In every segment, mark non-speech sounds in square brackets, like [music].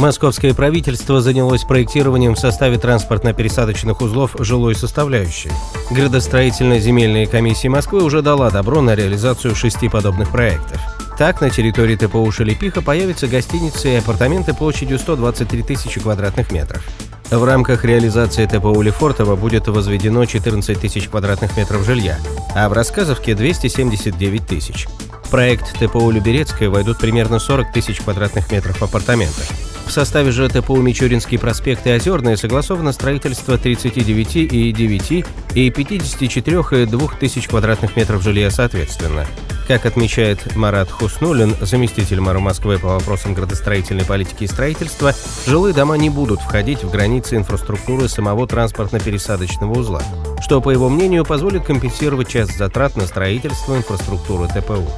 Московское правительство занялось проектированием в составе транспортно-пересадочных узлов жилой составляющей. Градостроительная земельная комиссия Москвы уже дала добро на реализацию шести подобных проектов. Так, на территории ТПУ Шелепиха появятся гостиницы и апартаменты площадью 123 тысячи квадратных метров. В рамках реализации ТПУ Лефортово будет возведено 14 тысяч квадратных метров жилья, а в Рассказовке 279 тысяч. В проект ТПУ Люберецкая войдут примерно 40 тысяч квадратных метров апартаментов. В составе же ТПУ Мичуринский проспект и Озерное согласовано строительство 39 и 9 и 54 и 2 тысяч квадратных метров жилья соответственно. Как отмечает Марат Хуснулин, заместитель мэра Москвы по вопросам градостроительной политики и строительства, жилые дома не будут входить в границы инфраструктуры самого транспортно-пересадочного узла, что, по его мнению, позволит компенсировать часть затрат на строительство инфраструктуры ТПУ.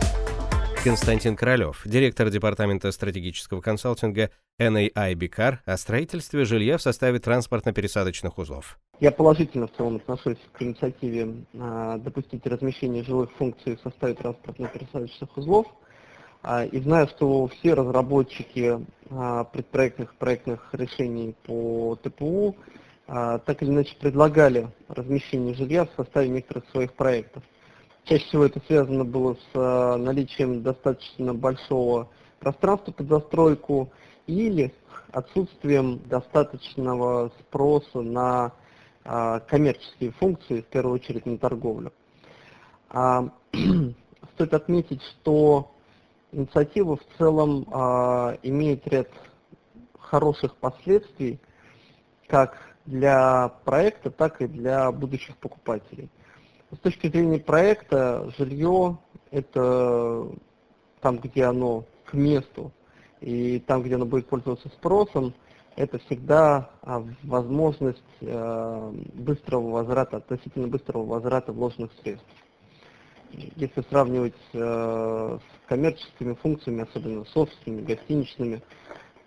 Константин Королев, директор Департамента стратегического консалтинга NAI Бикар о строительстве жилья в составе транспортно-пересадочных узлов. Я положительно в целом отношусь к инициативе э, допустить размещение жилых функций в составе транспортно-пересадочных узлов. Э, и знаю, что все разработчики э, предпроектных проектных решений по ТПУ так или иначе предлагали размещение жилья в составе некоторых своих проектов. Чаще всего это связано было с э, наличием достаточно большого пространства под застройку или отсутствием достаточного спроса на а, коммерческие функции, в первую очередь на торговлю. А, [clears throat] стоит отметить, что инициатива в целом а, имеет ряд хороших последствий как для проекта, так и для будущих покупателей. С точки зрения проекта, жилье – это там, где оно к месту, и там, где оно будет пользоваться спросом, это всегда а, возможность э, быстрого возврата, относительно быстрого возврата вложенных средств. Если сравнивать э, с коммерческими функциями, особенно с гостиничными,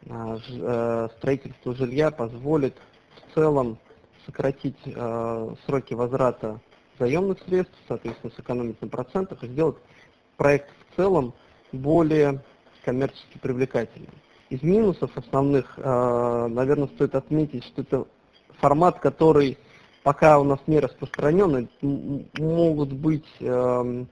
э, строительство жилья позволит в целом сократить сроки возврата заемных средств, соответственно, сэкономить на процентах и сделать проект в целом более коммерчески привлекательным. Из минусов основных, э, наверное, стоит отметить, что это формат, который пока у нас не распространен, могут быть эм,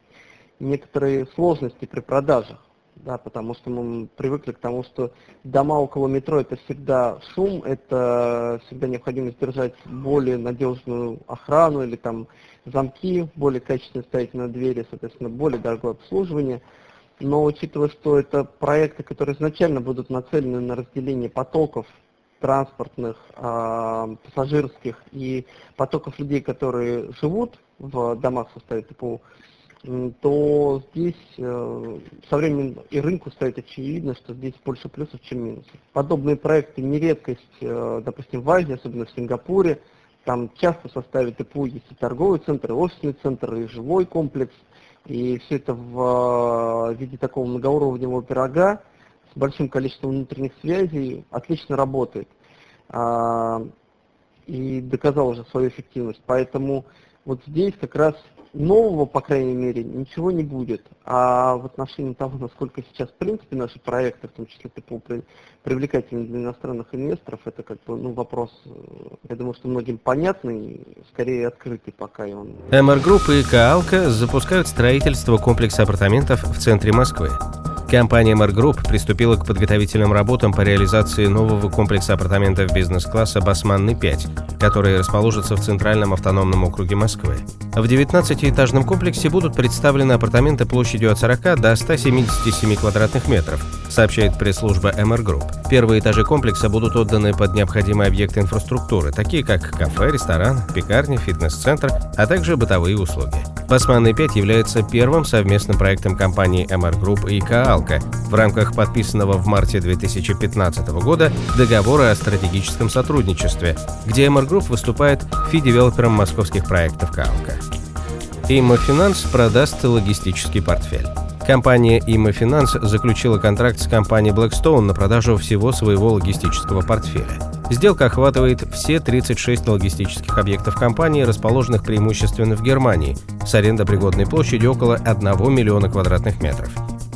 некоторые сложности при продажах да, потому что мы привыкли к тому, что дома около метро это всегда шум, это всегда необходимость держать более надежную охрану или там замки, более качественно ставить на двери, соответственно, более дорогое обслуживание. Но учитывая, что это проекты, которые изначально будут нацелены на разделение потоков транспортных, э, пассажирских и потоков людей, которые живут в домах в составе ТПУ, то здесь э, со временем и рынку станет очевидно, что здесь больше плюсов, чем минусов. Подобные проекты не редкость, э, допустим, в Азии, особенно в Сингапуре. Там часто в составе ТПУ есть и торговый центр, и офисный центр, и жилой комплекс. И все это в э, виде такого многоуровневого пирога с большим количеством внутренних связей отлично работает. А, и доказал уже свою эффективность. Поэтому вот здесь как раз нового, по крайней мере, ничего не будет. А в отношении того, насколько сейчас, в принципе, наши проекты, в том числе ТПУ, привлекательны для иностранных инвесторов, это как бы ну, вопрос, э, я думаю, что многим понятный, скорее открытый пока. И он... MR Group и Coalco запускают строительство комплекса апартаментов в центре Москвы. Компания MR Group приступила к подготовительным работам по реализации нового комплекса апартаментов бизнес-класса «Басманный-5», который расположится в Центральном автономном округе Москвы. В 19-этажном комплексе будут представлены апартаменты площадью от 40 до 177 квадратных метров, сообщает пресс-служба MR Group. Первые этажи комплекса будут отданы под необходимые объекты инфраструктуры, такие как кафе, ресторан, пекарня, фитнес-центр, а также бытовые услуги. Басманный 5 является первым совместным проектом компании MR Group и Каалка в рамках подписанного в марте 2015 года договора о стратегическом сотрудничестве, где MR Group выступает фи-девелопером московских проектов Каалка. Иммофинанс продаст логистический портфель. Компания Иммофинанс заключила контракт с компанией Blackstone на продажу всего своего логистического портфеля. Сделка охватывает все 36 логистических объектов компании, расположенных преимущественно в Германии, с арендопригодной площадью около 1 миллиона квадратных метров.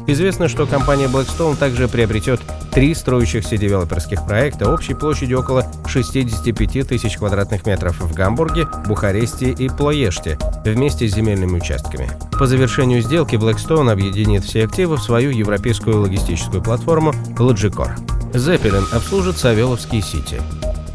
Известно, что компания Blackstone также приобретет три строящихся девелоперских проекта общей площадью около 65 тысяч квадратных метров в Гамбурге, Бухаресте и Плоеште вместе с земельными участками. По завершению сделки Blackstone объединит все активы в свою европейскую логистическую платформу Logicor. Zeppelin обслужит Савеловский Сити.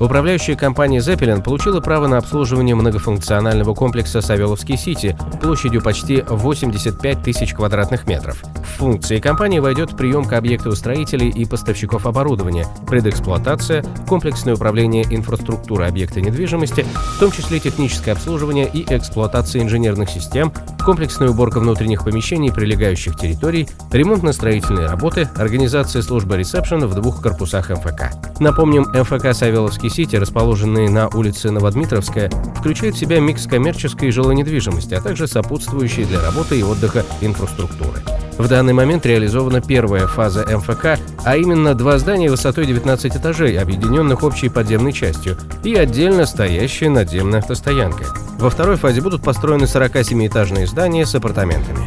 Управляющая компания Zeppelin получила право на обслуживание многофункционального комплекса Савеловский Сити площадью почти 85 тысяч квадратных метров. В функции компании войдет приемка объектов строителей и поставщиков оборудования, предэксплуатация, комплексное управление инфраструктурой объекта недвижимости, в том числе техническое обслуживание и эксплуатация инженерных систем, комплексная уборка внутренних помещений и прилегающих территорий, ремонтно-строительные работы, организация службы ресепшена в двух корпусах МФК. Напомним, МФК Савеловский Сити, расположенный на улице Новодмитровская, включает в себя микс коммерческой и жилой недвижимости, а также сопутствующие для работы и отдыха инфраструктуры. В данный момент реализована первая фаза МФК, а именно два здания высотой 19 этажей, объединенных общей подземной частью, и отдельно стоящая надземная автостоянка. Во второй фазе будут построены 47-этажные здания с апартаментами.